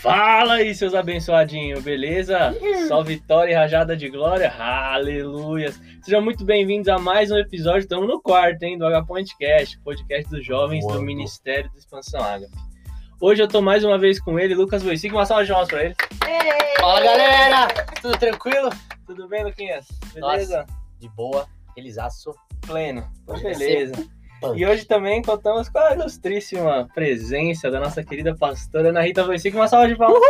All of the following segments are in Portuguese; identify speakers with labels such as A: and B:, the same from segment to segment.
A: Fala aí, seus abençoadinhos, beleza? Só vitória e rajada de glória, aleluia! Sejam muito bem-vindos a mais um episódio, estamos no quarto, hein, do H Podcast, podcast dos jovens do? Ministério da Expansão Ágape. Hoje eu tô mais uma vez com ele, Lucas Voicic, uma salva de palmas pra ele.
B: Fala galera, tudo tranquilo?
A: Tudo bem, Luquinhas? Beleza?
B: De boa, felizaço.
A: Pleno, então beleza. E hoje também contamos com a ilustríssima presença da nossa querida pastora Ana Rita Voicic, uma salva de palmas.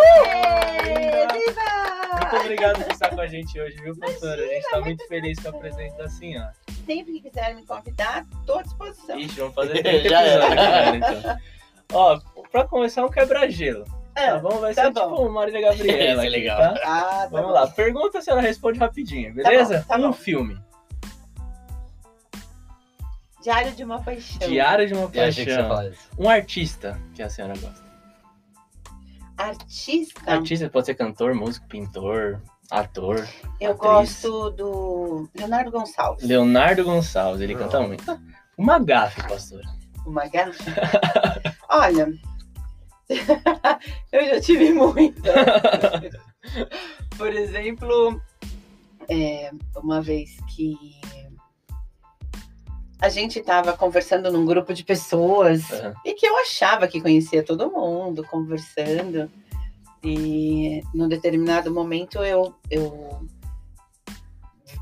A: Muito obrigado por estar com a gente hoje, viu, pastora? A gente tá muito feliz com a presença da senhora.
C: Sempre que quiser me convidar, estou à disposição.
A: Ixi, vamos fazer 30
B: Já era.
A: episódios agora, então. Ó, pra começar, um quebra-gelo. Tá
C: Ah,
A: bom? Vai
C: tá
A: ser
C: bom.
A: tipo Marília Gabriela.
B: É
A: aqui,
B: legal.
A: tá?
C: Ah, tá
A: Vamos
C: bom.
A: lá. Pergunta, a senhora responde rapidinho, beleza?
C: bom, tá
A: um
C: bom.
A: filme.
C: Diário de uma paixão.
A: Diário de uma paixão. Um artista que a senhora gosta.
C: Artista.
A: Artista pode ser cantor, músico, pintor, ator.
C: Eu
A: atriz.
C: gosto do Leonardo Gonçalves.
A: Leonardo Gonçalves, ele
B: Não.
A: canta muito. Uma gafe, pastora.
C: Uma garrafa. Olha, eu já tive muita. Por exemplo, é, uma vez que a gente estava conversando num grupo de pessoas
A: Aham.
C: e que eu achava que conhecia todo mundo, conversando. E num determinado momento eu, eu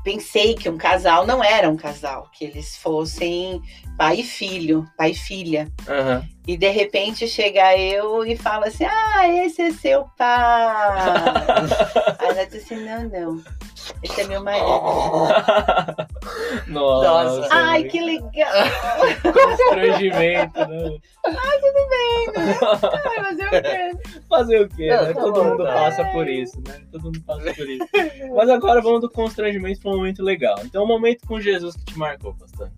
C: pensei que um casal não era um casal, que eles fossem pai e filho, pai e filha.
A: Aham.
C: E de repente chega eu e fala assim: Ah, esse é seu pai. Aí ela disse assim: Não, não. Esse é meu marido.
A: Nossa.
B: Nossa.
C: Ai,
A: mano,
C: que legal!
A: Constrangimento, né?
C: Ai, mas eu quero.
A: Fazer o quê?
B: Não,
A: né?
B: tá
A: Todo
B: bom,
A: mundo
B: tá.
A: passa por isso, né? Todo mundo passa por isso. Mas agora vamos do constrangimento para um momento legal. Então, um momento com Jesus que te marcou, pastor.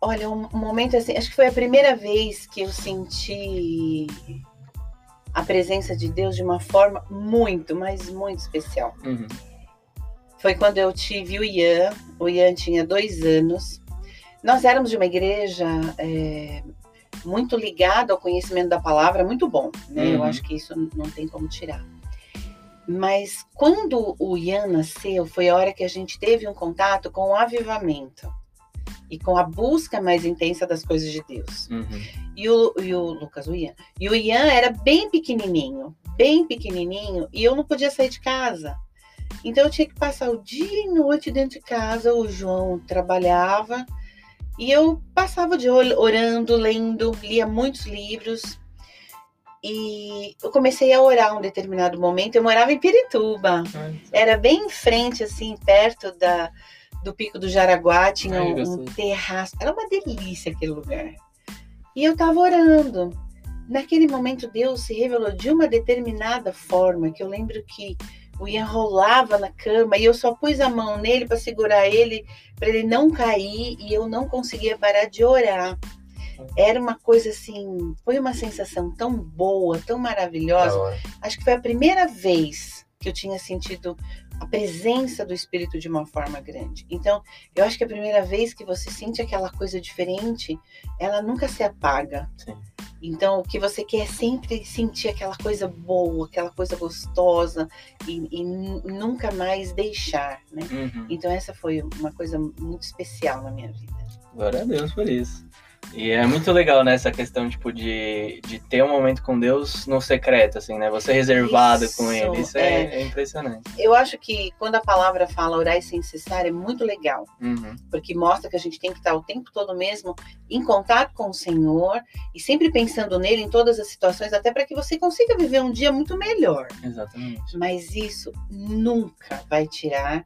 C: Olha, um um momento assim, acho que foi a primeira vez que eu senti a presença de Deus de uma forma muito, mas muito especial.
A: Uhum.
C: Foi quando eu tive o Ian. O Ian tinha dois anos. Nós éramos de uma igreja é, muito ligada ao conhecimento da palavra, muito bom. Né? Eu
A: Uhum.
C: acho que isso não tem como tirar. Mas quando o Ian nasceu, foi a hora que a gente teve um contato com o avivamento e com a busca mais intensa das coisas de Deus.
A: Uhum.
C: E o, e o Lucas, o Ian. E o Ian era bem pequenininho, bem pequenininho, e eu não podia sair de casa. Então eu tinha que passar o dia e noite dentro de casa. O João trabalhava e eu passava o dia ol- orando, lendo, lia muitos livros. E eu comecei a orar um determinado momento. Eu morava em Pirituba, era bem em frente, assim, perto da, do Pico do Jaraguá, tinha
A: Ai,
C: um, um terraço. Era uma delícia aquele lugar. E eu tava orando. Naquele momento, Deus se revelou de uma determinada forma, que eu lembro que o Ian rolava na cama e eu só pus a mão nele para segurar ele, para ele não cair, e eu não conseguia parar de orar. Era uma coisa assim, foi uma sensação tão boa, tão maravilhosa acho que foi a primeira vez que eu tinha sentido a presença do espírito de uma forma grande. Então, eu acho que a primeira vez que você sente aquela coisa diferente, ela nunca se apaga.
A: Sim.
C: Então, o que você quer é sempre sentir aquela coisa boa, aquela coisa gostosa e, e nu- nunca mais deixar, né?
A: Uhum.
C: Então, essa foi uma coisa muito especial na minha vida.
A: Glória a Deus por isso. E é muito legal, né, essa questão, tipo, de, de ter um momento com Deus no secreto, assim, né? Você reservado com
C: Isso,
A: ele. Isso é, é impressionante.
C: Eu acho que quando a palavra fala orar sem cessar é muito legal.
A: Uhum.
C: porque mostra que a gente tem que estar o tempo todo mesmo em contato com o Senhor e sempre pensando nele em todas as situações, até para que você consiga viver um dia muito melhor.
A: Exatamente.
C: Mas isso nunca vai tirar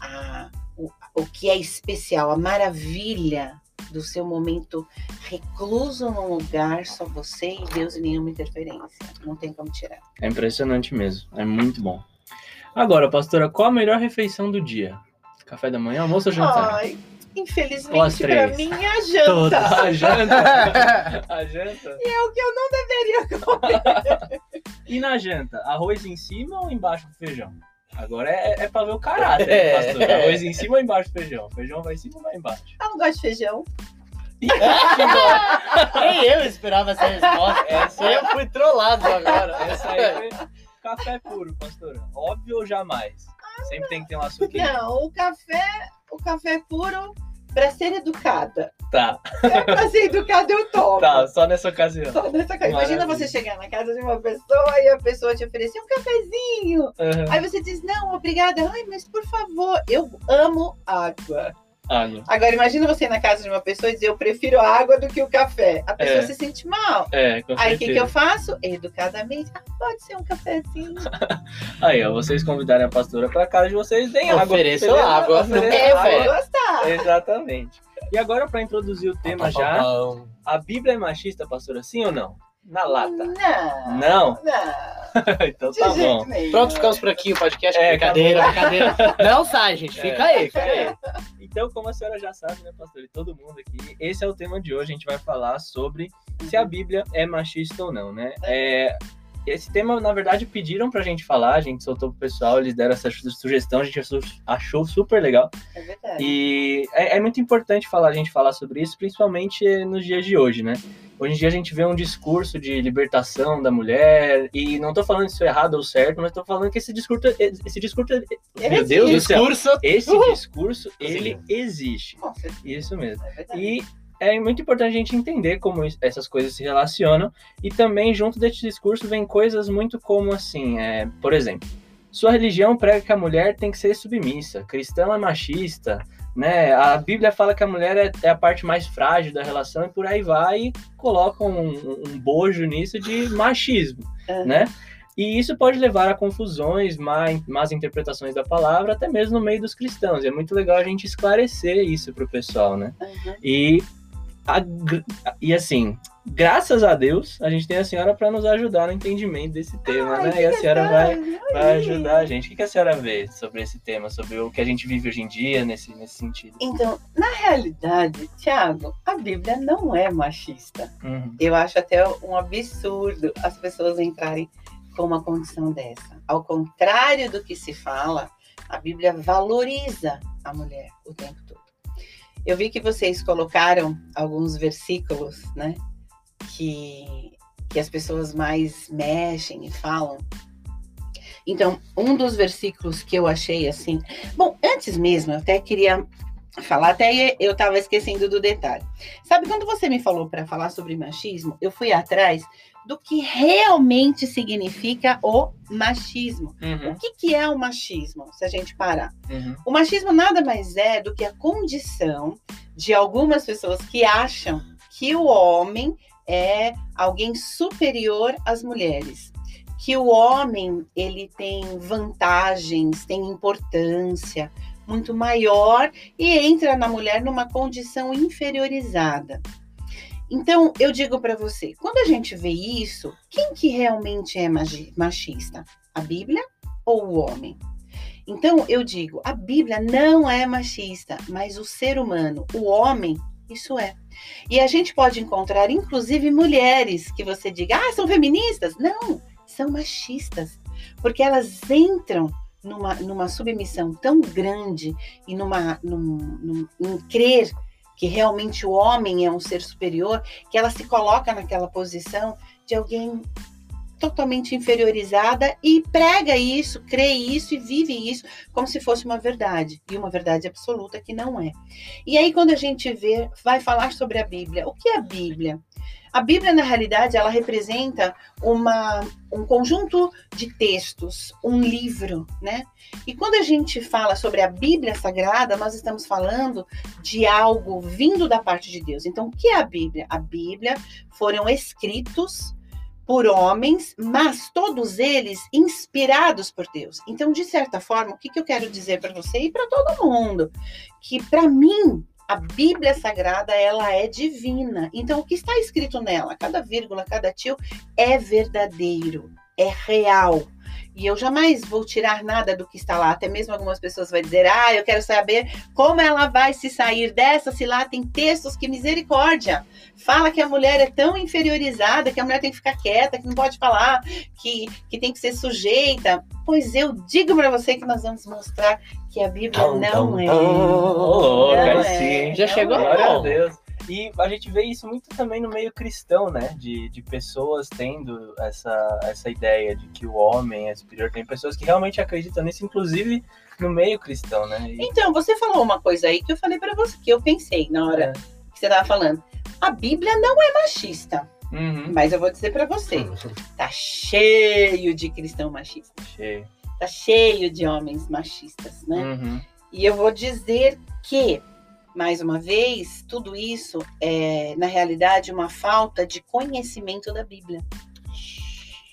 C: a- o, o que é especial, a maravilha do seu momento recluso num lugar, só você e Deus e nenhuma interferência. Não tem como tirar.
A: É impressionante mesmo. É muito bom. Agora, pastora, qual a melhor refeição do dia? Café da manhã, almoço ou jantar?
C: Ai, infelizmente, para mim é a janta.
A: Todas. A janta? A janta?
C: É o que eu não deveria comer.
A: E na janta, arroz em cima ou embaixo do feijão? Agora é, é pra ver o caráter,
B: É.
A: pastor. Arroz em cima ou embaixo do feijão? Feijão vai em cima ou vai embaixo?
C: Eu não gosto de feijão.
B: Nem eu esperava essa resposta.
A: Essa,
B: Eu fui trollado agora.
A: essa aí foi café puro, pastora. Óbvio ou jamais? Sempre tem que ter um açuquinho.
C: Não, o café, o café puro, pra ser educada.
A: Tá,
C: pra ser educada eu tomo.
A: tá, só nessa ocasião.
C: Só nessa ca- Imagina você chegar na casa de uma pessoa e a pessoa te oferecer um cafezinho.
A: Uhum.
C: Aí você diz, não, obrigada. Ai, mas por favor, eu amo água.
A: Ah.
C: Agora, imagina você ir na casa de uma pessoa e dizer, eu prefiro a água do que o café. A pessoa
A: É.
C: se sente mal.
A: É, com
C: Aí, o que, que eu faço? Educadamente, ah, pode ser um cafezinho.
A: Aí, ó, vocês convidarem a pastora pra casa de vocês, deem água.
B: Ofereço
A: beleza?
B: água,
A: Ofereçam
B: não
C: eu vou gostar.
A: Exatamente. E agora, pra introduzir o tema já, a Bíblia é machista, pastora, sim ou não? Na lata.
C: Não.
A: Não?
C: Não.
A: então
C: De
A: tá
C: jeito
A: bom.
C: nenhum.
B: Pronto, ficamos por aqui. O podcast.
A: É,
B: brincadeira, brincadeira. Não sai, gente. Fica
A: É.
B: aí, fica aí.
A: Então, como a senhora já sabe, né, pastor, e todo mundo aqui, esse é o tema de hoje. A gente vai falar sobre se a Bíblia é machista ou não, né? É, esse tema, na verdade, pediram pra gente falar, a gente soltou pro pessoal, eles deram essa su- sugestão, a gente achou, achou super legal.
C: É verdade.
A: E é, é muito importante falar, a gente falar sobre isso, principalmente nos dias de hoje, né? Hoje em dia a gente vê um discurso de libertação da mulher, e não tô falando isso errado ou certo, mas tô falando que esse discurso, esse discurso, meu Deus do céu,
B: Discurso.
A: esse
C: Uhul.
A: discurso, ele existe.
C: Com certeza,
A: Isso mesmo.
C: é.
A: E é muito importante a gente entender como essas coisas se relacionam. E também, junto desse discurso, vem coisas muito como assim, é, por exemplo, sua religião prega que a mulher tem que ser submissa, cristão é machista, né? A Bíblia fala que a mulher é, é a parte mais frágil da relação e por aí vai e coloca um, um- bojo nisso de machismo,
C: Aham.
A: né? E isso pode levar a confusões, má- más interpretações da palavra, até mesmo no meio dos cristãos. E é muito legal a gente esclarecer isso pro pessoal, né?
C: Uhum.
A: E, a e assim, graças a Deus, a gente tem a senhora para nos ajudar no entendimento desse tema,
C: Ai,
A: né? E a senhora vai, vai
C: Ai.
A: ajudar a gente. O que, que a senhora vê sobre esse tema, sobre o que a gente vive hoje em dia nesse, nesse sentido?
C: Então, na realidade, Tiago, a Bíblia não é machista.
A: Uhum.
C: Eu acho até um absurdo as pessoas entrarem com uma condição dessa. Ao contrário do que se fala, a Bíblia valoriza a mulher o tempo todo. Eu vi que vocês colocaram alguns versículos, né? Que, que as pessoas mais mexem e falam. Então, um dos versículos que eu achei assim. Bom, antes mesmo, eu até queria falar, até eu estava esquecendo do detalhe. Sabe quando você me falou para falar sobre machismo, eu fui atrás do que realmente significa o machismo.
A: Uhum.
C: O que, que é o machismo, se a gente parar?
A: Uhum.
C: O machismo nada mais é do que a condição de algumas pessoas que acham que o homem é alguém superior às mulheres. Que o homem ele tem vantagens, tem importância muito maior e entra na mulher numa condição inferiorizada. Então, eu digo para você, quando a gente vê isso, quem que realmente é machista? A Bíblia ou o homem? Então, eu digo, a Bíblia não é machista, mas o ser humano, o homem, isso é. E a gente pode encontrar, inclusive, mulheres que você diga, ah, são feministas? Não, são machistas, porque elas entram numa, numa submissão tão grande e numa, num, num, em crer que realmente o homem é um ser superior, que ela se coloca naquela posição de alguém totalmente inferiorizada e prega isso, crê isso e vive isso como se fosse uma verdade e uma verdade absoluta que não é. E aí quando a gente vê, vai falar sobre a Bíblia, o que é a Bíblia? A Bíblia na realidade ela representa uma um conjunto de textos, um livro, né? E quando a gente fala sobre a Bíblia Sagrada, nós estamos falando de algo vindo da parte de Deus. Então, o que é a Bíblia? A Bíblia foram escritos por homens, mas todos eles inspirados por Deus. Então, de certa forma, o que, que eu quero dizer para você e para todo mundo? Que para mim, a Bíblia Sagrada, ela é divina. Então, o que está escrito nela, cada vírgula, cada tio, é verdadeiro, é real. E eu jamais vou tirar nada do que está lá. Até mesmo algumas pessoas vão dizer: Ah, eu quero saber como ela vai se sair dessa, se lá tem textos que misericórdia. Fala que a mulher é tão inferiorizada, que a mulher tem que ficar quieta, que não pode falar, que, que tem que ser sujeita. Pois eu digo para você que nós vamos mostrar que a Bíblia não é.
B: tum.
A: Ô, louco,
C: Não
A: aí
C: é,
A: sim.
B: Já
C: não
B: chegou?
C: é.
A: Glória a Deus. E a gente vê isso muito também no meio cristão, né? De, de pessoas tendo essa, essa ideia de que o homem é superior. Tem pessoas que realmente acreditam nisso, inclusive no meio cristão, né? E,
C: Então, você falou uma coisa aí que eu falei pra você, que eu pensei na hora
A: É.
C: que você tava falando. A Bíblia não é machista,
A: Uhum.
C: mas eu vou dizer pra você, tá cheio de cristão machista,
A: Cheio.
C: tá cheio de homens machistas, né?
A: Uhum.
C: E eu vou dizer que, mais uma vez, tudo isso é, na realidade, uma falta de conhecimento da Bíblia.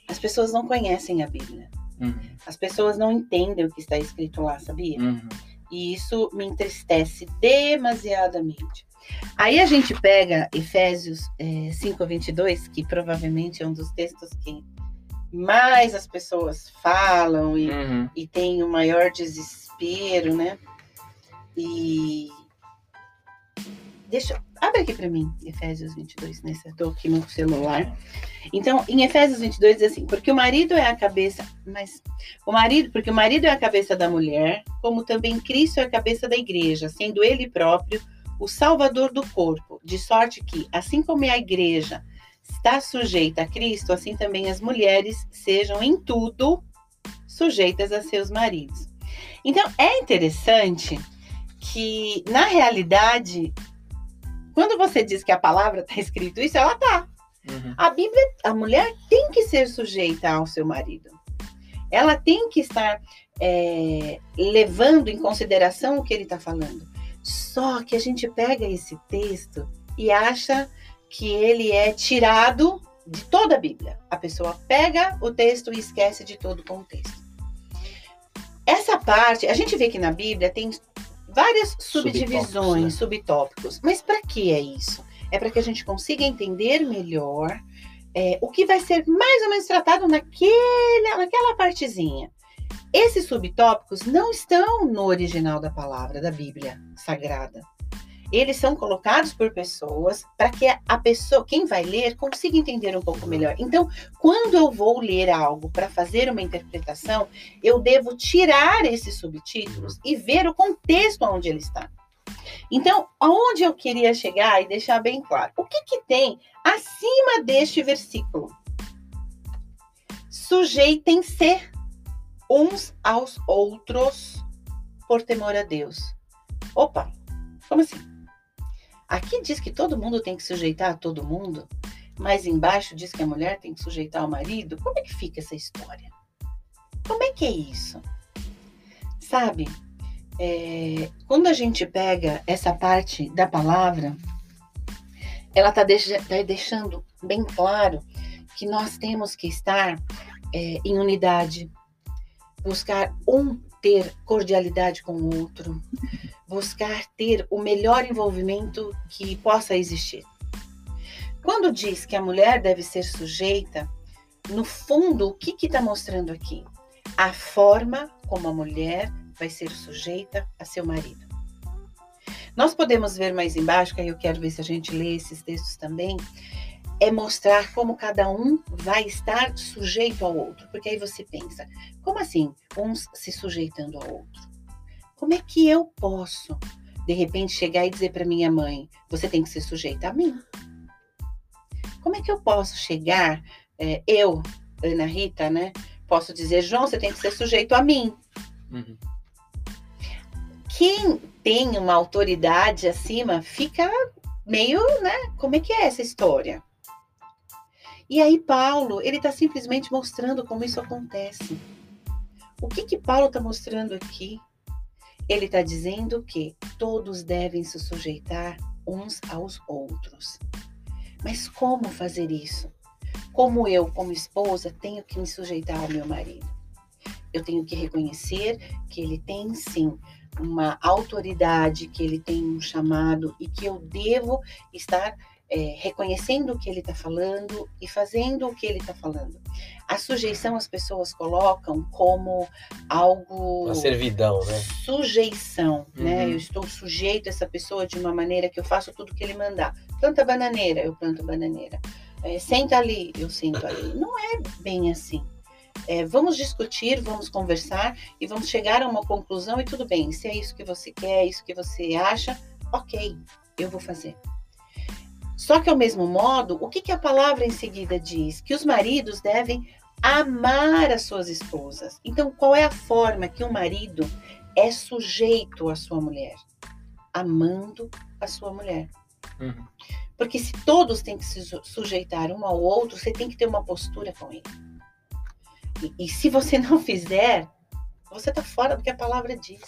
C: As pessoas não conhecem a Bíblia.
A: Uhum.
C: As pessoas não entendem o que está escrito lá, sabia?
A: Uhum.
C: E isso me entristece demasiadamente. Aí a gente pega Efésios é, 5:22, que provavelmente é um dos textos que mais as pessoas falam e,
A: Uhum.
C: e tem o maior desespero, né? E deixa, abre aqui para mim, Efésios 22, nesse eu tô aqui no celular. Então, em Efésios 22 diz assim: "Porque o marido é a cabeça, mas o marido, porque o marido é a cabeça da mulher, como também Cristo é a cabeça da igreja, sendo ele próprio o salvador do corpo, de sorte que, assim como a igreja está sujeita a Cristo, assim também as mulheres sejam em tudo sujeitas a seus maridos. Então, é interessante que, na realidade, quando você diz que a palavra está escrito isso, ela tá.
A: Uhum.
C: A Bíblia, a mulher tem que ser sujeita ao seu marido. Ela tem que estar é, levando em consideração o que ele está falando. Só que a gente pega esse texto e acha que ele é tirado de toda a Bíblia. A pessoa pega o texto e esquece de todo o contexto. Essa parte, a gente vê que na Bíblia tem várias subdivisões, subtópicos. Mas para que é isso? É para que a gente consiga entender melhor é, o que vai ser mais ou menos tratado naquele, naquela partezinha. Esses subtópicos não estão no original da palavra, da Bíblia Sagrada. Eles são colocados por pessoas para que a pessoa, quem vai ler, consiga entender um pouco melhor. Então, quando eu vou ler algo para fazer uma interpretação, eu devo tirar esses subtítulos e ver o contexto onde ele está. Então, aonde eu queria chegar e deixar bem claro, o que, que tem acima deste versículo? Sujeitem-se uns aos outros por temor a Deus. Opa, como assim? Aqui diz que todo mundo tem que sujeitar a todo mundo, mas embaixo diz que a mulher tem que sujeitar ao marido. Como é que fica essa história? Como é que é isso? Sabe, é, quando a gente pega essa parte da palavra, ela está tá deixando bem claro que nós temos que estar é, em unidade, buscar um ter cordialidade com o outro, buscar ter o melhor envolvimento que possa existir. Quando diz que a mulher deve ser sujeita, no fundo, o que está mostrando aqui? A forma como a mulher vai ser sujeita a seu marido. Nós podemos ver mais embaixo, que aí eu quero ver se a gente lê esses textos também, é mostrar como cada um vai estar sujeito ao outro. Porque aí você pensa, como assim, uns se sujeitando ao outro? Como é que eu posso, de repente, chegar e dizer para minha mãe, você tem que ser sujeita a mim? Como é que eu posso chegar, é, eu, Ana Rita, né? Posso dizer, João, você tem que ser sujeito a mim.
A: Uhum.
C: Quem tem uma autoridade acima fica meio, né? Como é que é essa história? E aí Paulo, ele está simplesmente mostrando como isso acontece. O que que Paulo está mostrando aqui? Ele está dizendo que todos devem se sujeitar uns aos outros. Mas como fazer isso? Como eu, como esposa, tenho que me sujeitar ao meu marido? Eu tenho que reconhecer que ele tem sim uma autoridade, que ele tem um chamado e que eu devo estar é, reconhecendo o que ele está falando e fazendo o que ele está falando. A sujeição as pessoas colocam como algo.
D: Uma servidão, né?
C: Sujeição, né?
A: Uhum.
C: Eu estou sujeito a essa pessoa de uma maneira que eu faço tudo que ele mandar. Planta bananeira, eu planto bananeira. É, senta ali, eu sento ali. Não é bem assim. É, vamos discutir, vamos conversar e vamos chegar a uma conclusão e tudo bem. Se é isso que você quer, é isso que você acha, ok, eu vou fazer. Só que, ao mesmo modo, o que, que a palavra em seguida diz? Que os maridos devem amar as suas esposas. Então, qual é a forma que um marido é sujeito à sua mulher? Amando a sua mulher.
A: Uhum.
C: Porque se todos têm que se su- sujeitar um ao outro, você tem que ter uma postura com ele. E, e se você não fizer, você está fora do que a palavra diz.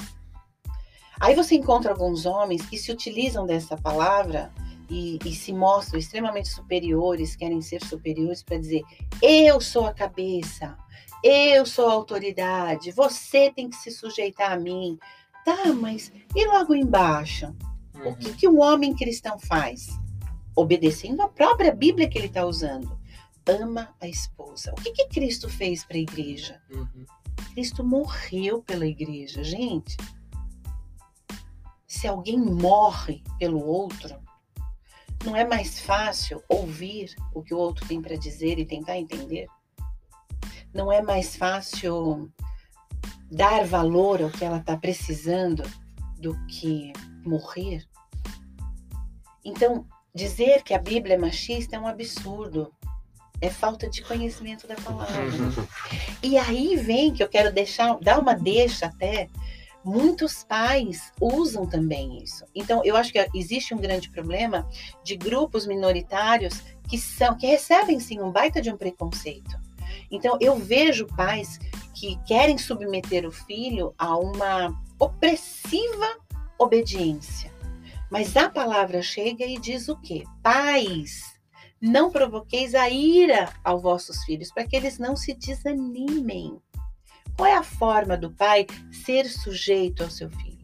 C: Aí você encontra alguns homens que se utilizam dessa palavra e, e se mostram extremamente superiores, querem ser superiores para dizer: eu sou a cabeça, eu sou a autoridade, você tem que se sujeitar a mim. Tá, mas e logo embaixo? O
A: Uhum.
C: que, que um homem cristão faz? Obedecendo a própria Bíblia que ele está usando. Ama a esposa. O que, que Cristo fez para a igreja?
A: Uhum.
C: Cristo morreu pela igreja, gente. Se alguém morre pelo outro, não é mais fácil ouvir o que o outro tem para dizer e tentar entender? Não é mais fácil dar valor ao que ela está precisando do que morrer? Então, dizer que a Bíblia é machista é um absurdo. É falta de conhecimento da palavra.
A: Uhum.
C: E aí vem que eu quero deixar, dar uma deixa até. Muitos pais usam também isso. Então, eu acho que existe um grande problema de grupos minoritários que são que recebem sim um baita de um preconceito. Então, eu vejo pais que querem submeter o filho a uma opressiva obediência. Mas a palavra chega e diz o quê? Pais, não provoqueis a ira aos vossos filhos, para que eles não se desanimem. Qual é a forma do pai ser sujeito ao seu filho?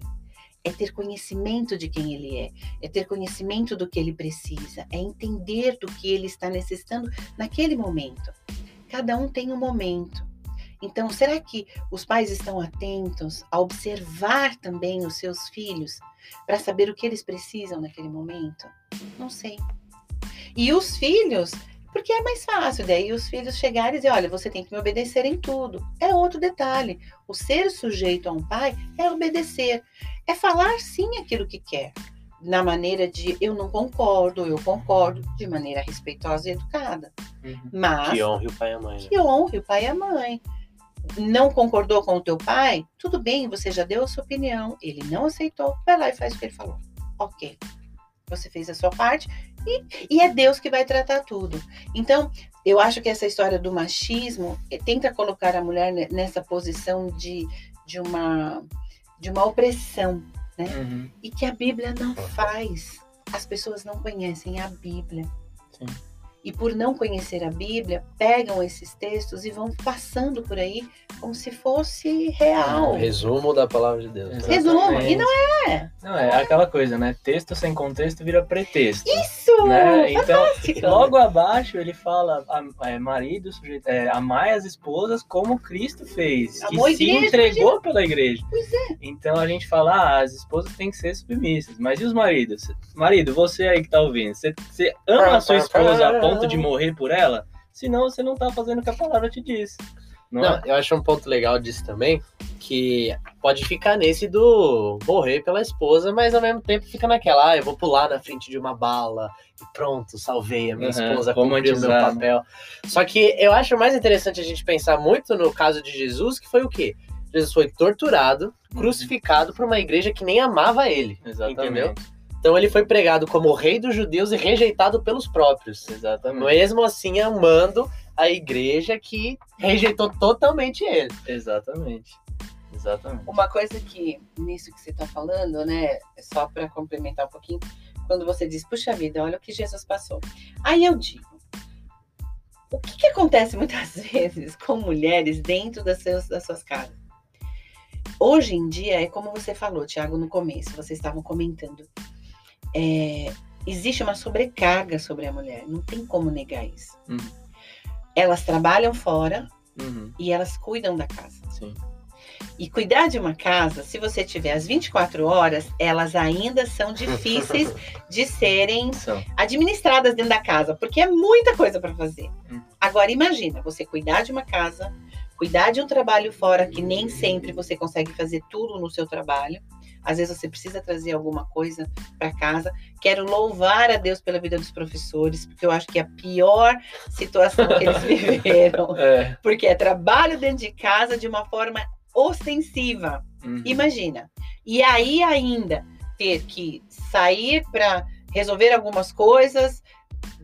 C: É ter conhecimento de quem ele é, é ter conhecimento do que ele precisa, é entender do que ele está necessitando naquele momento. Cada um tem um momento. Então, será que os pais estão atentos a observar também os seus filhos para saber o que eles precisam naquele momento? Não sei. E os filhos, porque é mais fácil, daí os filhos chegarem e dizer, olha, você tem que me obedecer em tudo. É outro detalhe. O ser sujeito a um pai é obedecer. É falar sim aquilo que quer. Na maneira de eu não concordo, eu concordo, de maneira respeitosa e educada.
A: Uhum.
C: Mas
D: Que honre o pai e a mãe. né?
C: que honre o pai e a mãe. Não concordou com o teu pai? Tudo bem, você já deu a sua opinião. Ele não aceitou, vai lá e faz o que ele falou. Ok. Você fez a sua parte e, e é Deus que vai tratar tudo. Então, eu acho que essa história do machismo eh, tenta colocar a mulher ne- nessa posição de, de, uma, de uma opressão,
A: Uhum.
C: e que a Bíblia não faz. As pessoas não conhecem a Bíblia.
A: Sim.
C: E por não conhecer a Bíblia, pegam esses textos e vão passando por aí como se fosse real.
D: Resumo da palavra de Deus.
A: Exato.
C: Resumo. E não é.
A: Não, é aquela coisa, né? Texto sem contexto vira pretexto.
C: Isso!
A: Né? Então,
C: Fantástico.
A: logo abaixo ele fala a, é, marido, sujeito, é, amai as esposas como Cristo fez, que
C: Amou a
A: se
C: igreja,
A: entregou pela igreja.
C: Pois
A: é. Então a gente fala, ah, as esposas têm que ser submissas, mas e os maridos? Marido, você aí que tá ouvindo, você, você ama a sua esposa a ponto de morrer por ela? Senão você não tá fazendo o que a palavra te diz. Não,
D: Não,
A: é?
D: eu acho um ponto legal disso também, que pode ficar nesse do morrer pela esposa, mas ao mesmo tempo fica naquela, ah, eu vou pular na frente de uma bala e pronto, salvei a minha
A: Uhum,
D: esposa, cumpri o meu
A: né?
D: papel. Só que eu acho mais interessante a gente pensar muito no caso de Jesus, que foi o quê? Jesus foi torturado,
A: Uhum.
D: crucificado por uma igreja que nem amava ele.
A: Exatamente.
D: Entendeu? Então ele foi pregado como o rei dos judeus e rejeitado pelos próprios.
A: Exatamente.
D: Mesmo assim, amando a igreja que rejeitou totalmente ele.
A: Exatamente. Exatamente.
C: Uma coisa que, nisso que você está falando, né, só para complementar um pouquinho, quando você diz, puxa vida, olha o que Jesus passou. Aí eu digo, o que, que acontece muitas vezes com mulheres dentro das, seus, das suas casas? Hoje em dia, é como você falou, Tiago, no começo, vocês estavam comentando. É, existe uma sobrecarga sobre a mulher, não tem como negar isso.
A: Uhum.
C: Elas trabalham fora
A: Uhum,
C: e elas cuidam da casa.
A: sim.
C: E cuidar de uma casa, se você tiver as 24 horas, elas ainda são difíceis de serem administradas dentro da casa, porque é muita coisa para fazer.
A: Hum.
C: Agora imagina, você cuidar de uma casa, cuidar de um trabalho fora que nem sempre você consegue fazer tudo no seu trabalho, Às vezes você precisa trazer alguma coisa para casa. Quero louvar a Deus pela vida dos professores, porque eu acho que é a pior situação que eles viveram.
A: É.
C: Porque é trabalho dentro de casa de uma forma ostensiva.
A: Uhum.
C: Imagina. E aí ainda ter que sair para resolver algumas coisas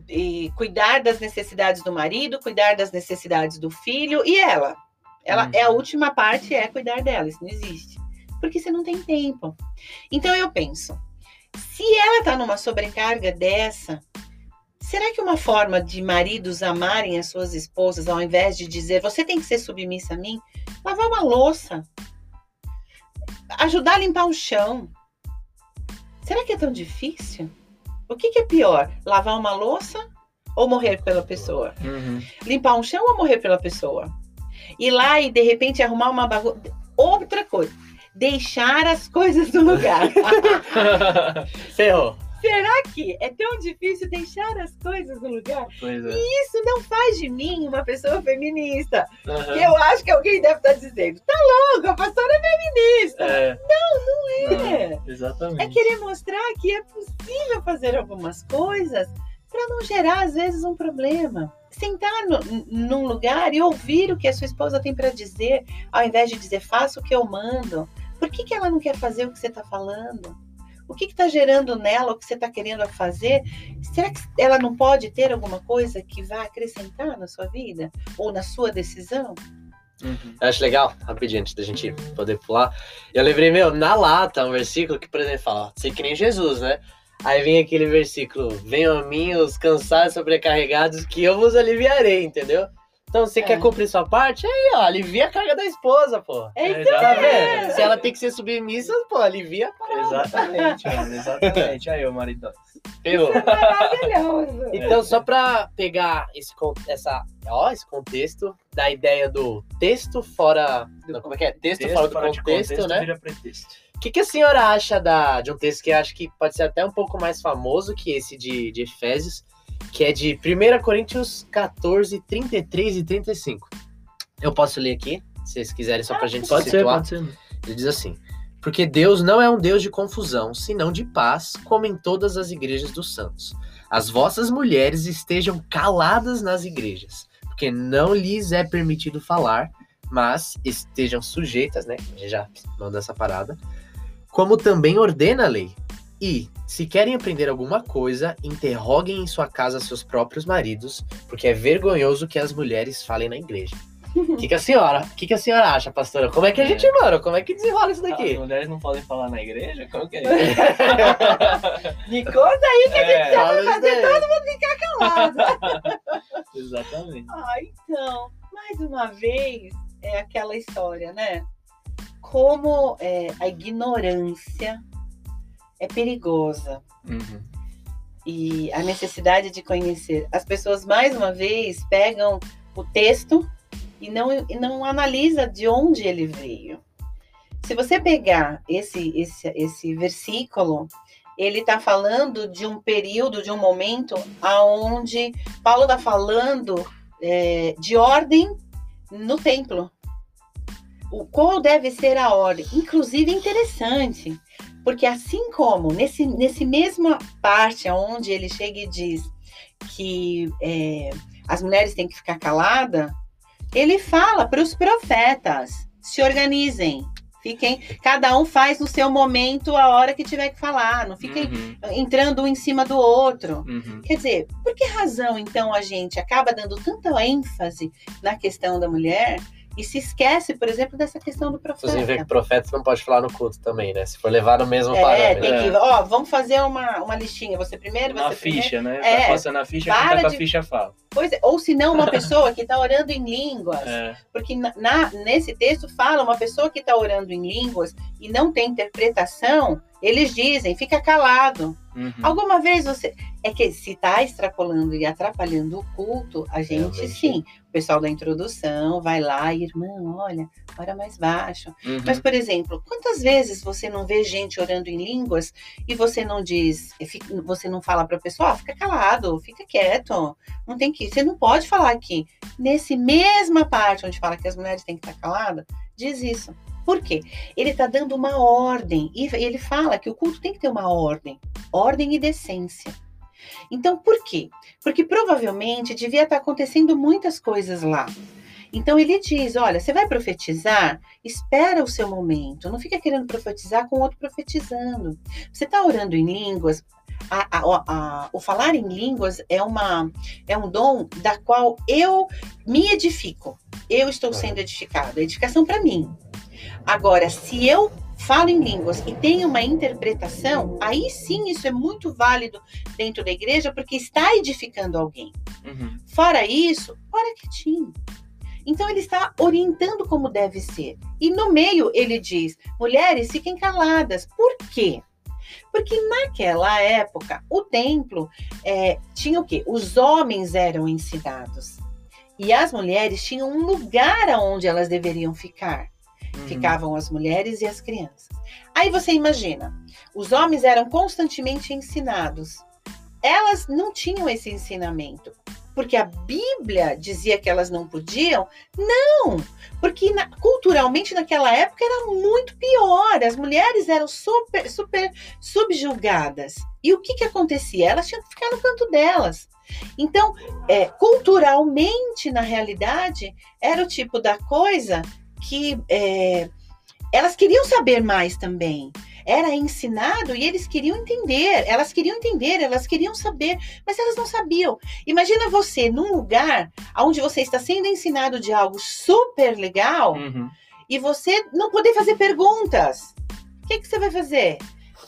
C: e cuidar das necessidades do marido, cuidar das necessidades do filho e ela. Ela
A: Uhum.
C: é a última parte é cuidar dela, isso não existe. Porque você não tem tempo. Então eu penso, se ela tá numa sobrecarga dessa, será que uma forma de maridos amarem as suas esposas ao invés de dizer você tem que ser submissa a mim, lavar uma louça, ajudar a limpar o chão. Será que é tão difícil? O que, que é pior? Lavar uma louça ou morrer pela pessoa?
A: Uhum.
C: Limpar um chão ou morrer pela pessoa? Ir lá e de repente arrumar uma bagunça. Outra coisa, deixar as coisas no lugar.
D: Ferrou.
C: Será que é tão difícil deixar as coisas no lugar?
A: é.
C: Isso não faz de mim uma pessoa feminista.
A: Uhum.
C: Que eu acho que alguém deve estar dizendo: tá louco, a pastora é feminista.
A: É.
C: Não, não é.
A: Não, exatamente.
C: É querer mostrar que é possível fazer algumas coisas para não gerar, às vezes, um problema. Sentar no- num lugar e ouvir o que a sua esposa tem para dizer, ao invés de dizer, faça o que eu mando. Por que, que ela não quer fazer o que você está falando? O que está gerando nela o que você está querendo fazer? Será que ela não pode ter alguma coisa que vá acrescentar na sua vida? Ou na sua decisão?
A: Uhum.
D: Eu acho legal, rapidinho, antes da gente poder pular. Eu lembrei, meu, na lata, um versículo que, por exemplo, fala, ser que nem Jesus, né? Aí vem aquele versículo, venham a mim os cansados sobrecarregados, que eu vos aliviarei, entendeu? Então, você
C: É.
D: quer cumprir sua parte? Aí, ó, alivia a carga da esposa, pô.
C: É
A: É,
C: isso
D: Tá
A: exatamente.
D: vendo? Se ela tem que ser submissa, pô, alivia a parada.
A: Exatamente, mano, exatamente. Aí, ô marido.
D: Ferrou.
C: maravilhoso.
D: Então, só pra pegar esse, essa, ó, esse contexto da ideia do texto fora. Não, como é que é? Texto, fora do
A: de
D: contexto, né?
A: vira pretexto.
D: O que, que a senhora acha da, de um texto que eu acho que pode ser até um pouco mais famoso que esse de, de Efésios, que é de 1 Coríntios 14, 33 e 35? Eu posso ler aqui, se vocês quiserem, só pra gente
A: Pode
D: se
A: ser,
D: situar.
A: pode ser.
D: Ele diz assim: Porque Deus não é um Deus de confusão, senão de paz, como em todas as igrejas dos santos. As vossas mulheres estejam caladas nas igrejas, porque não lhes é permitido falar, mas estejam sujeitas, né? A gente já manda essa parada. Como também ordena a lei. E, se querem aprender alguma coisa, interroguem em sua casa seus próprios maridos, porque é vergonhoso que as mulheres falem na igreja. O que, que a senhora? O que, que a senhora acha, pastora? Como é que a gente, mano? Como é que desenrola isso
A: As
D: daqui?
A: mulheres não podem falar na igreja? Como que é isso?
C: Me conta aí que a gente
A: É,
D: Fala isso daí.
C: falado.
A: exatamente.
C: Ah, então, mais uma vez, é aquela história, né? Como é, a ignorância é perigosa
A: Uhum.
C: e a necessidade de conhecer. As pessoas, mais uma vez, pegam o texto e não, e não analisa de onde ele veio. Se você pegar esse, esse, esse versículo, ele está falando de um período, de um momento aonde Paulo está falando é, de ordem no templo. O, qual deve ser a ordem? Inclusive é interessante, porque assim como nesse, nesse mesma parte onde ele chega e diz que é, as mulheres têm que ficar caladas, ele fala para os profetas se organizem. Fiquem, cada um faz no seu momento a hora que tiver que falar, não fiquem
A: Uhum.
C: entrando um em cima do outro.
A: Uhum.
C: Quer dizer, por que razão então a gente acaba dando tanta ênfase na questão da mulher e se esquece, por exemplo, dessa questão do
D: Inclusive, que
C: profeta?
D: profeta não pode falar no culto também, né? Se for levar no mesmo
C: É,
D: parâmetro.
C: tem
A: É.
C: que, ó, vamos fazer uma, uma listinha. Você primeiro,
A: Na
C: você primeiro.
A: ficha, né?
C: É,
A: Tá passando a ficha,
C: para
A: quem tá com a
C: de-
A: ficha fala.
C: Pois é, ou se não, uma pessoa que está orando em línguas.
A: É.
C: Porque na, na- nesse texto fala uma pessoa que está orando em línguas e não tem interpretação, eles dizem, fica calado.
A: Uhum.
C: Alguma vez você. É que se está extrapolando e atrapalhando o culto, a gente
D: Realmente.
C: sim. O pessoal da introdução vai lá, irmão, olha, ora mais baixo.
A: Uhum.
C: Mas, por exemplo, quantas vezes você não vê gente orando em línguas e você não diz, eh, você não fala para a pessoa, "Ah, fica calado, fica quieto, não tem que, você não pode falar aqui. Nesse mesma parte onde fala que as mulheres têm que estar caladas, diz isso. Por quê? Ele está dando uma ordem. E ele fala que o culto tem que ter uma ordem. Ordem e decência. Então, por quê? Porque provavelmente devia estar acontecendo muitas coisas lá. Então ele diz: olha, você vai profetizar? Espera o seu momento. Não fica querendo profetizar com outro profetizando. Você está orando em línguas. A, a, a, o falar em línguas é, uma, é um dom da qual eu me edifico. Eu estou sendo edificado. Edificação para mim. Agora, se eu falo em línguas e tenho uma interpretação, aí sim isso é muito válido dentro da igreja, porque está edificando alguém.
A: Uhum.
C: Fora isso, ora quietinho. Então ele está orientando como deve ser. E no meio ele diz: mulheres, fiquem caladas. Por quê? Porque naquela época o templo é, tinha o quê? Os homens eram ensinados. E as mulheres tinham um lugar aonde elas deveriam ficar.
A: Uhum.
C: Ficavam as mulheres e as crianças. Aí você imagina, os homens eram constantemente ensinados. Elas não tinham esse ensinamento. Porque a Bíblia dizia que elas não podiam? Não! Porque na- culturalmente naquela época era muito pior. As mulheres eram super, super subjugadas. E o que, que acontecia? Elas tinham que ficar no canto delas. Então, é, culturalmente, na realidade, era o tipo da coisa que é, elas queriam saber mais também. Era ensinado e eles queriam entender, elas queriam entender, elas queriam saber, mas elas não sabiam. Imagina você num lugar onde você está sendo ensinado de algo super legal
A: Uhum.
C: e você não poder fazer perguntas. O que, que você vai fazer?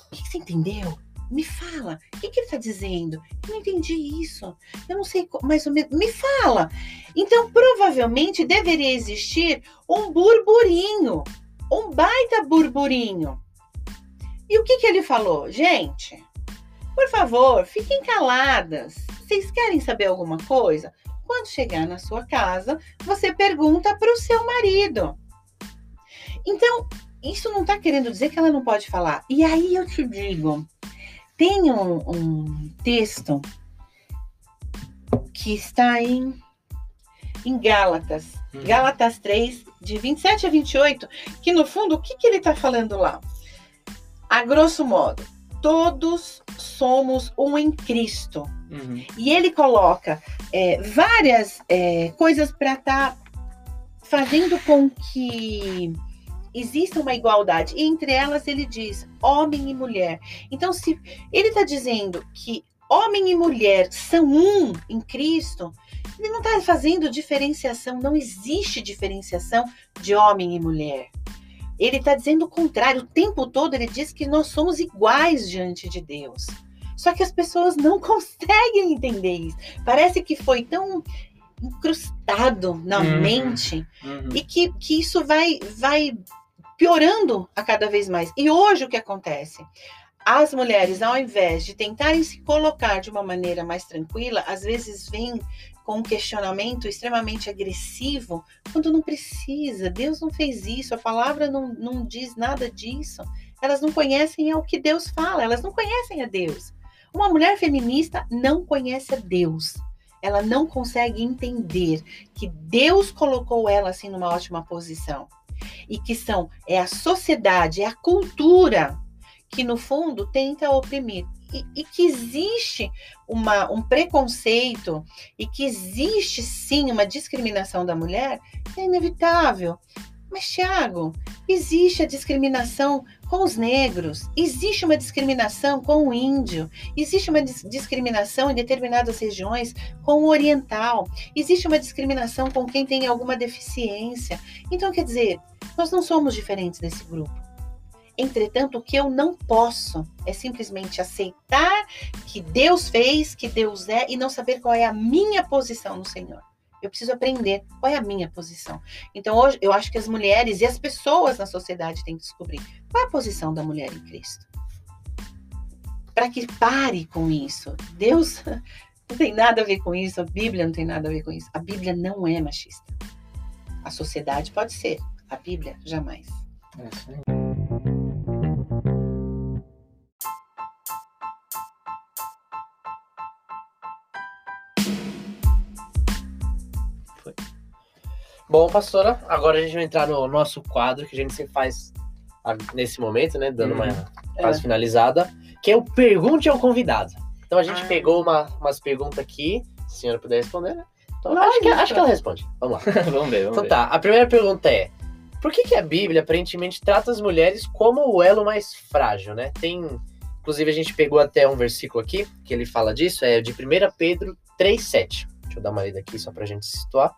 C: O que, que você entendeu? Me fala. O que, que ele está dizendo? Eu não entendi isso. Eu não sei mais ou menos. Me fala. Então, provavelmente deveria existir um burburinho. Um baita burburinho. E o que, que ele falou? Gente, por favor, fiquem caladas. Vocês querem saber alguma coisa? Quando chegar na sua casa, você pergunta para o seu marido. Então, isso não está querendo dizer que ela não pode falar. E aí eu te digo, tem um, um texto que está em, em Gálatas,
A: Uhum.
C: Gálatas 3, de 27 a 28, que no fundo, o que, que ele está falando lá? A grosso modo, todos somos um em Cristo.
A: Uhum.
C: E ele coloca é, várias é, coisas para estar fazendo com que exista uma igualdade. E entre elas ele diz homem e mulher. Então, se ele está dizendo que homem e mulher são um em Cristo, ele não está fazendo diferenciação, não existe diferenciação de homem e mulher. Ele está dizendo o contrário, o tempo todo ele diz que nós somos iguais diante de Deus. Só que as pessoas não conseguem entender isso. Parece que foi tão incrustado na
A: Uhum.
C: mente
A: Uhum.
C: e que, que isso vai, vai piorando a cada vez mais. E hoje o que acontece? As mulheres, ao invés de tentarem se colocar de uma maneira mais tranquila, às vezes vêm com um questionamento extremamente agressivo, quando não precisa. Deus não fez isso, a palavra não, não diz nada disso. Elas não conhecem o que Deus fala, elas não conhecem a Deus. Uma mulher feminista não conhece a Deus. Ela não consegue entender que Deus colocou ela assim numa ótima posição. E que são é a sociedade, é a cultura que no fundo tenta oprimir. E, e que existe uma, um preconceito e que existe sim uma discriminação da mulher, é inevitável. Mas, Tiago, existe a discriminação com os negros, existe uma discriminação com o índio, existe uma dis- discriminação em determinadas regiões com o oriental, existe uma discriminação com quem tem alguma deficiência. Então, quer dizer, nós não somos diferentes desse grupo. Entretanto, o que eu não posso é simplesmente aceitar que Deus fez, que Deus é, e não saber qual é a minha posição no Senhor. Eu preciso aprender qual é a minha posição. Então, hoje, eu acho que as mulheres e as pessoas na sociedade têm que descobrir qual é a posição da mulher em Cristo. Para que pare com isso. Deus não tem nada a ver com isso, a Bíblia não tem nada a ver com isso. A Bíblia não é machista. A sociedade pode ser, a Bíblia jamais.
A: É
D: Bom, pastora, agora a gente vai entrar no nosso quadro que a gente sempre faz nesse momento, né? Dando uma quase finalizada, que é o Pergunte ao Convidado. Então a gente
C: Ah.
D: pegou uma, umas perguntas aqui, se a senhora puder responder, né? Então,
C: Lógico.
D: acho, que, acho que ela responde. Vamos lá.
A: vamos ver, vamos
D: Então
A: ver.
D: tá, a primeira pergunta é: por que, que a Bíblia aparentemente trata as mulheres como o elo mais frágil, né? Tem. Inclusive, a gente pegou até um versículo aqui que ele fala disso, é de 1 Pedro 3,7. Deixa eu dar uma lida aqui só pra gente se situar.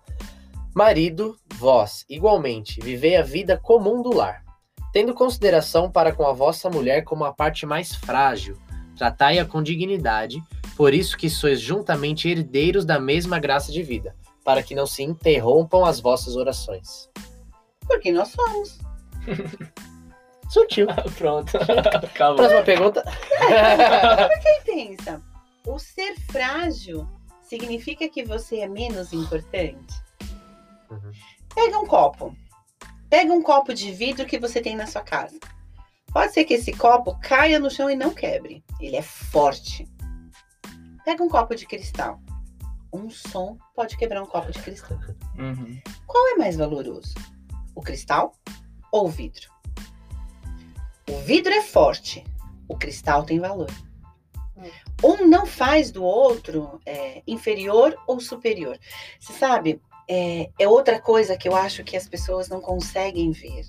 D: Marido, vós, igualmente, vivei a vida comum do lar, tendo consideração para com a vossa mulher como a parte mais frágil, tratai-a com dignidade, por isso que sois juntamente herdeiros da mesma graça de vida, para que não se interrompam as vossas orações.
C: Porque nós somos.
D: Sutil.
A: Pronto. Acabou.
D: Próxima pergunta.
C: Quem pensa? O ser frágil significa que você é menos importante?
D: Uhum.
C: Pega um copo. Pega um copo de vidro que você tem na sua casa. Pode ser que esse copo caia no chão e não quebre. Ele é forte. Pega um copo de cristal. Um som pode quebrar um copo de cristal.
A: Uhum.
C: Qual é mais valoroso? O cristal ou o vidro? O vidro é forte, o cristal tem valor. Um não faz do outro é, inferior ou superior. Você sabe, é, é outra coisa que eu acho que as pessoas não conseguem ver.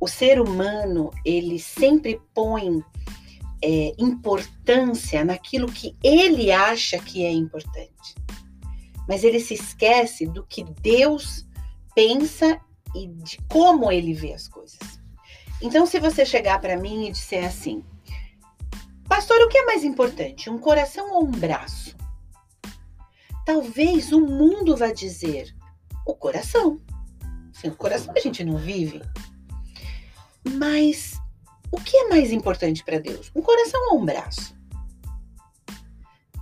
C: O ser humano, ele sempre põe é, importância naquilo que ele acha que é importante. Mas ele se esquece do que Deus pensa e de como ele vê as coisas. Então, se você chegar para mim e disser assim, pastor, o que é mais importante, um coração ou um braço? Talvez o mundo vá dizer o coração. Sem o coração a gente não vive. Mas o que é mais importante para Deus, um coração ou um braço?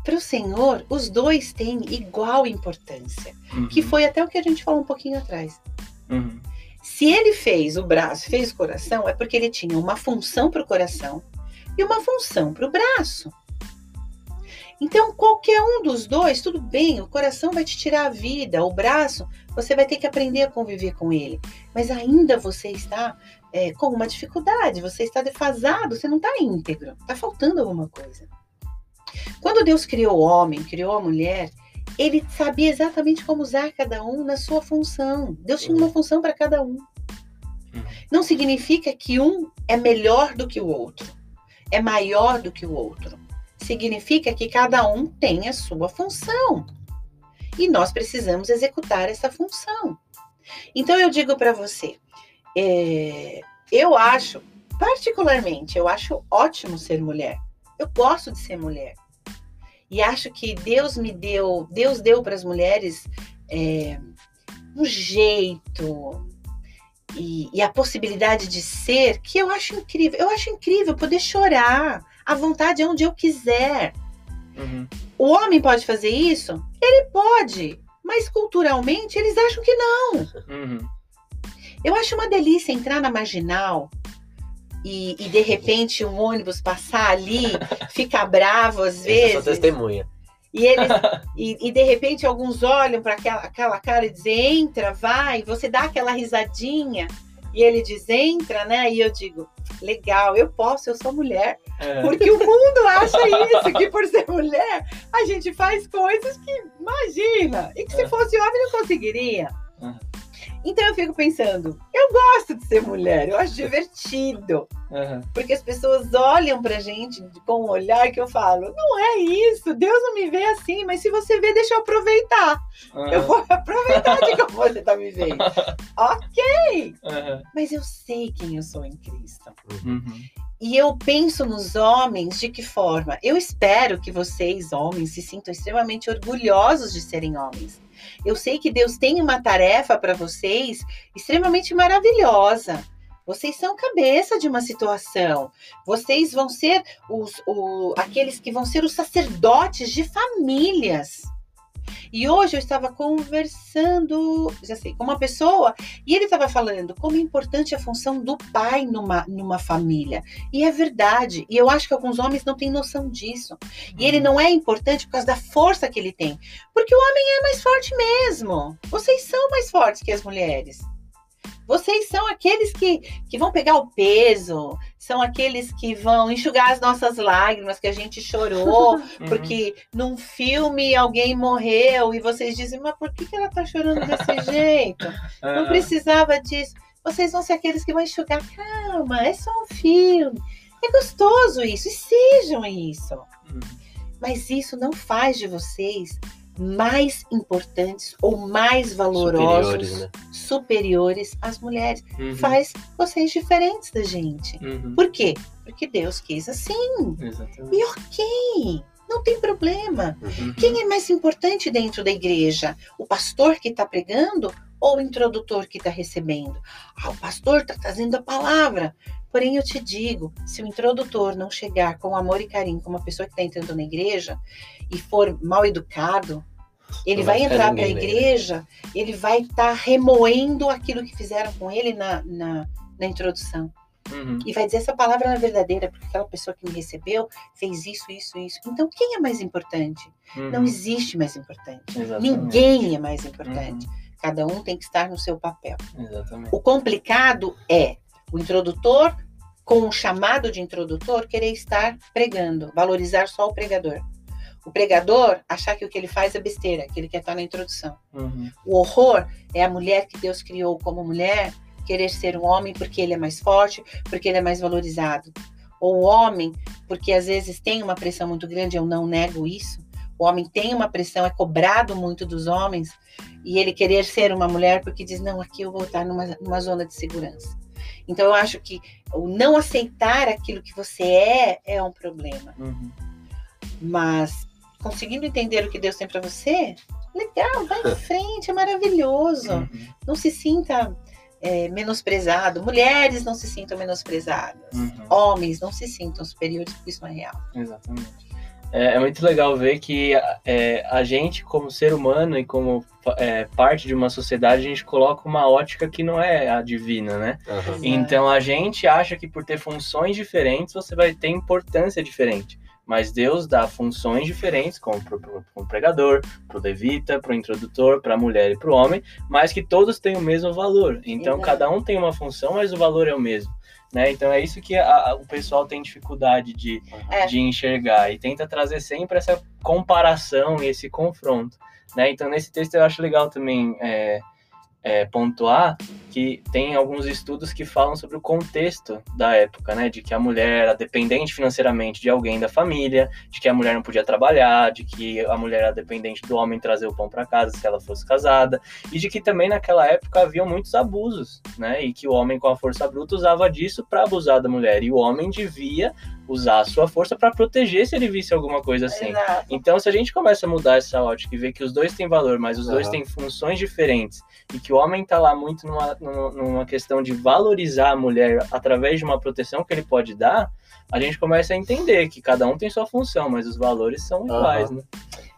C: Para o Senhor, os dois têm igual importância,
A: Uhum.
C: que foi até o que a gente falou um pouquinho atrás.
A: Uhum.
C: Se ele fez o braço, fez o coração, é porque ele tinha uma função para o coração e uma função para o braço. Então, qualquer um dos dois, tudo bem, o coração vai te tirar a vida, o braço, você vai ter que aprender a conviver com ele. Mas ainda você está é, com uma dificuldade, você está defasado, você não está íntegro, está faltando alguma coisa. Quando Deus criou o homem, criou a mulher, ele sabia exatamente como usar cada um na sua função. Deus tinha uma função para cada um. Não significa que um é melhor do que o outro, é maior do que o outro. Significa que cada um tem a sua função. E nós precisamos executar essa função. Então eu digo para você, é, eu acho, particularmente, eu acho ótimo ser mulher. Eu gosto de ser mulher. E acho que Deus me deu, Deus deu para as mulheres é, um jeito e, e, a possibilidade de ser que eu acho incrível. Eu acho incrível poder chorar à vontade onde eu quiser.
A: Uhum.
C: O homem pode fazer isso? Ele pode, mas culturalmente eles acham que não.
A: Uhum.
C: Eu acho uma delícia entrar na marginal e, e, de repente um ônibus passar ali, ficar bravo às vezes.
D: Eu sou testemunha.
C: E, eles, e, e, de repente alguns olham para aquela, aquela cara e dizem, entra, vai, você dá aquela risadinha, e ele diz, entra, né? E eu digo, legal, eu posso, eu sou mulher. É. Porque o mundo acha isso, que por ser mulher, a gente faz coisas que, imagina, e que se fosse homem não conseguiria.
A: Uhum.
C: Então eu fico pensando, eu gosto de ser mulher, eu acho divertido.
A: Uhum.
C: Porque as pessoas olham pra gente com um olhar que eu falo, não é isso, Deus não me vê assim, mas se você vê, deixa eu aproveitar.
A: Uhum.
C: Eu vou aproveitar de como você tá me vendo. ok!
A: Uhum.
C: Mas eu sei quem eu sou em Cristo.
A: Uhum.
C: E eu penso nos homens de que forma? Eu espero que vocês, homens, se sintam extremamente orgulhosos de serem homens. Eu sei que Deus tem uma tarefa para vocês extremamente maravilhosa. Vocês são cabeça de uma situação. Vocês vão ser os, o, aqueles que vão ser os sacerdotes de famílias. E hoje eu estava conversando, já sei, com uma pessoa, e ele estava falando como é importante a função do pai numa, numa família. E é verdade. E eu acho que alguns homens não têm noção disso. E ele não é importante por causa da força que ele tem. Porque o homem é mais forte mesmo. Vocês são mais fortes que as mulheres. Vocês são aqueles que, que vão pegar o peso, são aqueles que vão enxugar as nossas lágrimas que a gente chorou,
A: Uhum.
C: porque num filme alguém morreu e vocês dizem, mas por que, que ela tá chorando desse jeito? Não precisava disso. Vocês vão ser aqueles que vão enxugar. Calma, é só um filme. É gostoso isso, e sejam isso.
A: uhum.
C: Mas isso não faz de vocês mais importantes ou mais valorosos,
D: Superiores, né?
C: superiores às mulheres.
A: Uhum.
C: Faz vocês diferentes da gente.
A: Uhum.
C: Por quê? Porque Deus quis assim.
A: Exatamente.
C: E ok, não tem problema.
A: Uhum.
C: Quem é mais importante dentro da igreja? O pastor que está pregando ou o introdutor que está recebendo? Ah, o pastor está trazendo a palavra. Porém, eu te digo: se o introdutor não chegar com amor e carinho com uma pessoa que está entrando na igreja e for mal educado, ele
D: Não
C: vai
D: vai
C: entrar para a
D: na
C: igreja, ele vai estar remoendo aquilo que fizeram com ele na, na, na introdução.
A: Uhum.
C: E vai dizer essa palavra não é verdadeira, porque aquela pessoa que me recebeu fez isso, isso, isso. Então, quem é mais importante? Não
A: Uhum.
C: existe mais importante.
A: Exatamente.
C: Ninguém é mais importante. Cada um tem que estar no seu papel.
A: Exatamente.
C: O complicado é o introdutor, com o chamado de introdutor, querer estar pregando, valorizar só o pregador. O pregador achar que o que ele faz é besteira, que ele quer estar na introdução.
A: Uhum.
C: O horror é a mulher que Deus criou como mulher querer ser um homem porque ele é mais forte, porque ele é mais valorizado. Ou o homem, porque às vezes tem uma pressão muito grande, eu não nego isso. O homem tem uma pressão, é cobrado muito dos homens, e ele querer ser uma mulher porque diz: não, aqui eu vou estar numa, numa zona de segurança. Então eu acho que o não aceitar aquilo que você é é um problema.
A: Uhum.
C: Mas conseguindo entender o que Deus tem para você, legal, vai em frente, é maravilhoso.
A: Uhum.
C: Não se sinta é, menosprezado. Mulheres não se sintam menosprezadas.
A: Uhum.
C: Homens não se sintam superiores, porque isso não é real.
A: Exatamente. É, é muito legal ver que é, a gente, como ser humano e como é, parte de uma sociedade, a gente coloca uma ótica que não é a divina, né?
D: Aham.
A: Então a gente acha que por ter funções diferentes você vai ter importância diferente. Mas Deus dá funções diferentes, como para o pregador, para o levita, para o introdutor, para a mulher e para o homem, mas que todos têm o mesmo valor. Então
C: Exato.
A: cada um tem uma função, mas o valor é o mesmo. Né? Então é isso que a- a- o pessoal tem dificuldade de,
C: É.
A: de enxergar e tenta trazer sempre essa comparação e esse confronto. Né? Então nesse texto eu acho legal também é, é, pontuar que tem alguns estudos que falam sobre o contexto da época, né? De que a mulher era dependente financeiramente de alguém da família, de que a mulher não podia trabalhar, de que a mulher era dependente do homem trazer o pão para casa se ela fosse casada, e de que também naquela época haviam muitos abusos, né? E que o homem com a força bruta usava disso para abusar da mulher, e o homem devia usar a sua força para proteger se ele visse alguma coisa assim.
C: Exato.
A: Então, se a gente começa a mudar essa ótica e ver que os dois têm valor, mas os dois
D: Aham.
A: têm funções diferentes, e que o homem tá lá muito numa, numa, numa questão de valorizar a mulher através de uma proteção que ele pode dar, a gente começa a entender que cada um tem sua função, mas os valores são iguais, né?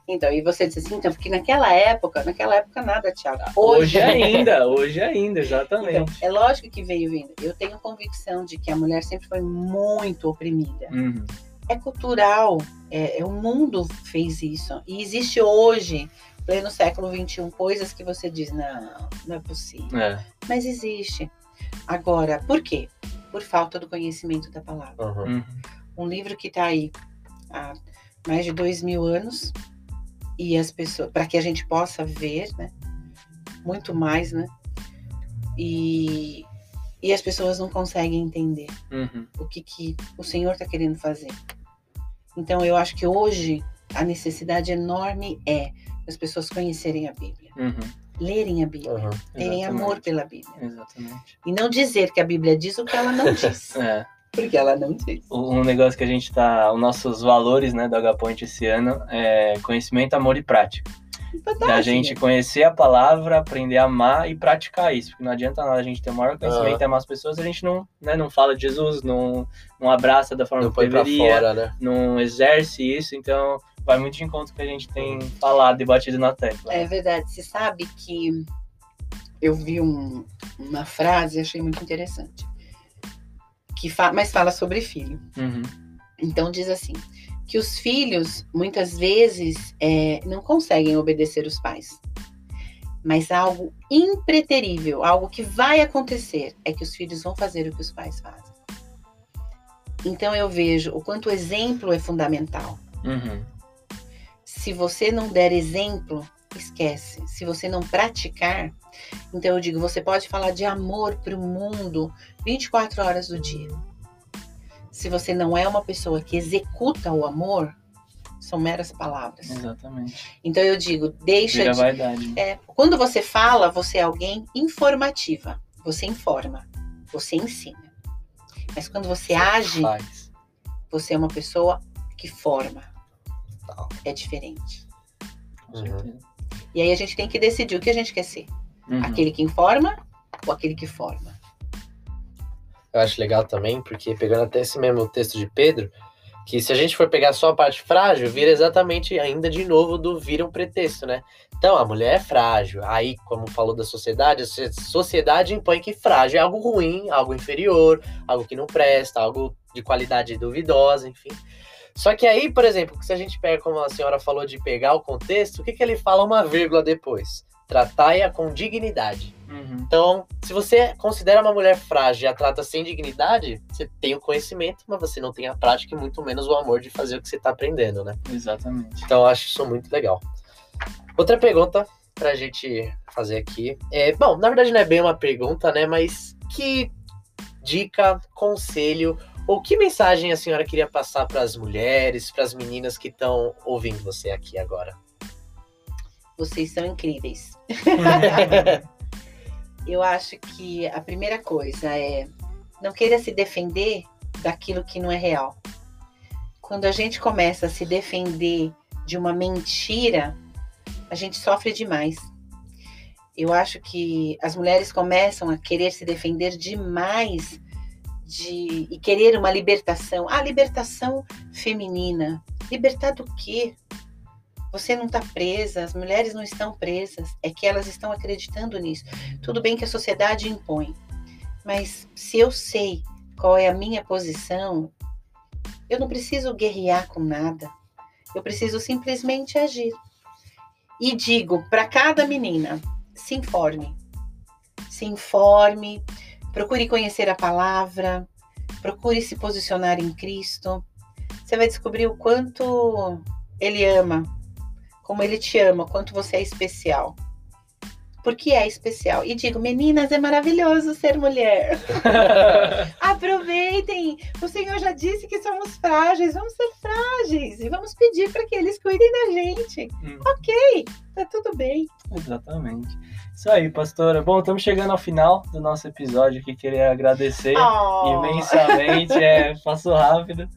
C: Então, e você disse assim, então, porque naquela época, naquela época nada, Thiago.
A: Hoje ainda, hoje ainda, exatamente.
C: Então, é lógico que veio vindo. Eu tenho convicção de que a mulher sempre foi muito oprimida.
A: Uhum,
C: É cultural, é, é- o mundo fez isso. E existe hoje, pleno século XXI, coisas que você diz, não, não é possível.
A: é,
C: Mas existe. Agora, por quê? Por falta do conhecimento da palavra.
A: Uhum,
C: Um livro que está aí há mais de dois mil anos e as pessoas, para que a gente possa ver, né? Muito mais, né? E, e as pessoas não conseguem entender
A: uhum,
C: o que, que o Senhor está querendo fazer. Então, eu acho que hoje a necessidade enorme é as pessoas conhecerem a Bíblia,
A: uhum,
C: lerem a Bíblia,
D: Aham.
C: terem
A: exatamente,
C: amor pela Bíblia.
A: Exatamente.
C: E não dizer que a Bíblia diz o que ela não diz.
A: É.
C: porque ela não diz.
A: Um negócio que a gente tá. Os nossos valores né, do H-Point esse ano é conhecimento, amor e prática.
C: Fantástico.
A: Da gente conhecer a palavra, aprender a amar e praticar isso. Porque não adianta nada a gente ter o maior conhecimento e amar as pessoas, a gente não, né, não fala de Jesus, não, não abraça da forma
D: Não
A: que deveria,
D: fora, né?
A: não exerce isso. Então, vai muito de encontro que a gente tem falado e batido na tecla.
C: É verdade. Você sabe que eu vi um- uma frase e achei muito interessante. Que fa- mas fala sobre filho.
A: Uhum.
C: Então diz assim: que os filhos muitas vezes é, não conseguem obedecer os pais. Mas algo impreterível, algo que vai acontecer, é que os filhos vão fazer o que os pais fazem. Então eu vejo o quanto o exemplo é fundamental.
A: Uhum.
C: Se você não der exemplo, esquece. Se você não praticar, então eu digo, você pode falar de amor para o mundo 24 horas do dia. Se você não é uma pessoa que executa o amor, são meras palavras.
A: Exatamente.
C: Então eu digo, deixa
A: Vira
C: de
A: vaidade.
C: é, quando você fala, você é alguém informativa. Você informa, você ensina. Mas quando você age,
D: Faz.
C: você é uma pessoa que forma. É diferente.
A: Com
D: Uhum.
A: certeza.
C: E aí a gente tem que decidir o que a gente quer ser.
A: Uhum.
C: Aquele que informa ou aquele que forma.
D: Eu acho legal também, porque pegando até esse mesmo texto de Pedro, que se a gente for pegar só a parte frágil, vira exatamente ainda de novo do vira um pretexto, né? Então, a mulher é frágil. Aí, como falou da sociedade, a so- sociedade impõe que frágil é algo ruim, algo inferior, algo que não presta, algo de qualidade duvidosa, enfim. Só que aí, por exemplo, se a gente pega, como a senhora falou, de pegar o contexto, o que, que ele fala uma vírgula depois? Tratai-a com dignidade.
A: Uhum.
D: Então, se você considera uma mulher frágil e a trata sem dignidade, você tem o conhecimento, mas você não tem a prática e muito menos o amor de fazer o que você está aprendendo, né?
A: Exatamente.
D: Então, eu acho isso muito legal. Outra pergunta pra gente fazer aqui é, bom, na verdade não é bem uma pergunta, né, mas que dica, conselho ou que mensagem a senhora queria passar para as mulheres, para as meninas que estão ouvindo você aqui agora?
C: Vocês são incríveis. Eu acho que a primeira coisa é não queira se defender daquilo que não é real. Quando a gente começa a se defender de uma mentira, a gente sofre demais. Eu acho que as mulheres começam a querer se defender demais de e querer uma libertação. Ah, libertação feminina. Libertar do quê? Você não está presa, as mulheres não estão presas, é que elas estão acreditando nisso. Tudo bem que a sociedade impõe, mas se eu sei qual é a minha posição, eu não preciso guerrear com nada. Eu preciso simplesmente agir. E digo para cada menina: se informe. Se informe, procure conhecer a palavra, procure se posicionar em Cristo. Você vai descobrir o quanto Ele ama, como Ele te ama, quanto você é especial. Porque é especial. E digo, meninas, é maravilhoso ser mulher. Aproveitem! O Senhor já disse que somos frágeis, vamos ser frágeis e vamos pedir para que eles cuidem da gente.
A: Hum.
C: Ok, tá tudo bem.
A: Exatamente. Isso aí, pastora. Bom, estamos chegando ao final do nosso episódio aqui. Queria agradecer
C: Oh,
A: imensamente. É, passou rápido.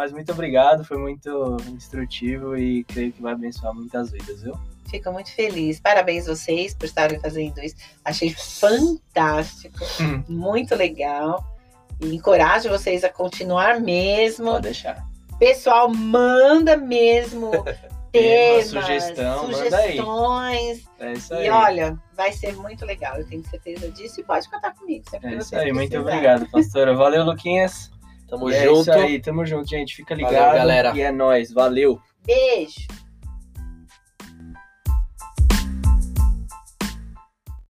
A: Mas muito obrigado, foi muito instrutivo e creio que vai abençoar muitas vidas, viu?
C: Fico muito feliz. Parabéns vocês por estarem fazendo isso. Achei fantástico,
A: Hum.
C: muito legal. E encorajo vocês a continuar mesmo.
A: Pode deixar.
C: Pessoal, manda mesmo
A: Tema,
C: temas,
A: sugestão, manda aí.
C: sugestões.
A: É isso aí.
C: E olha, vai ser muito legal. Eu tenho certeza disso e pode contar comigo.
A: É isso aí. Muito
C: precisarem.
A: obrigado, pastora. Valeu, Luquinhas.
D: Tamo
A: E é
D: junto.
A: isso aí. Tamo junto, gente. Fica
D: Valeu,
A: ligado.
D: galera.
A: E é nóis. Valeu.
C: Beijo.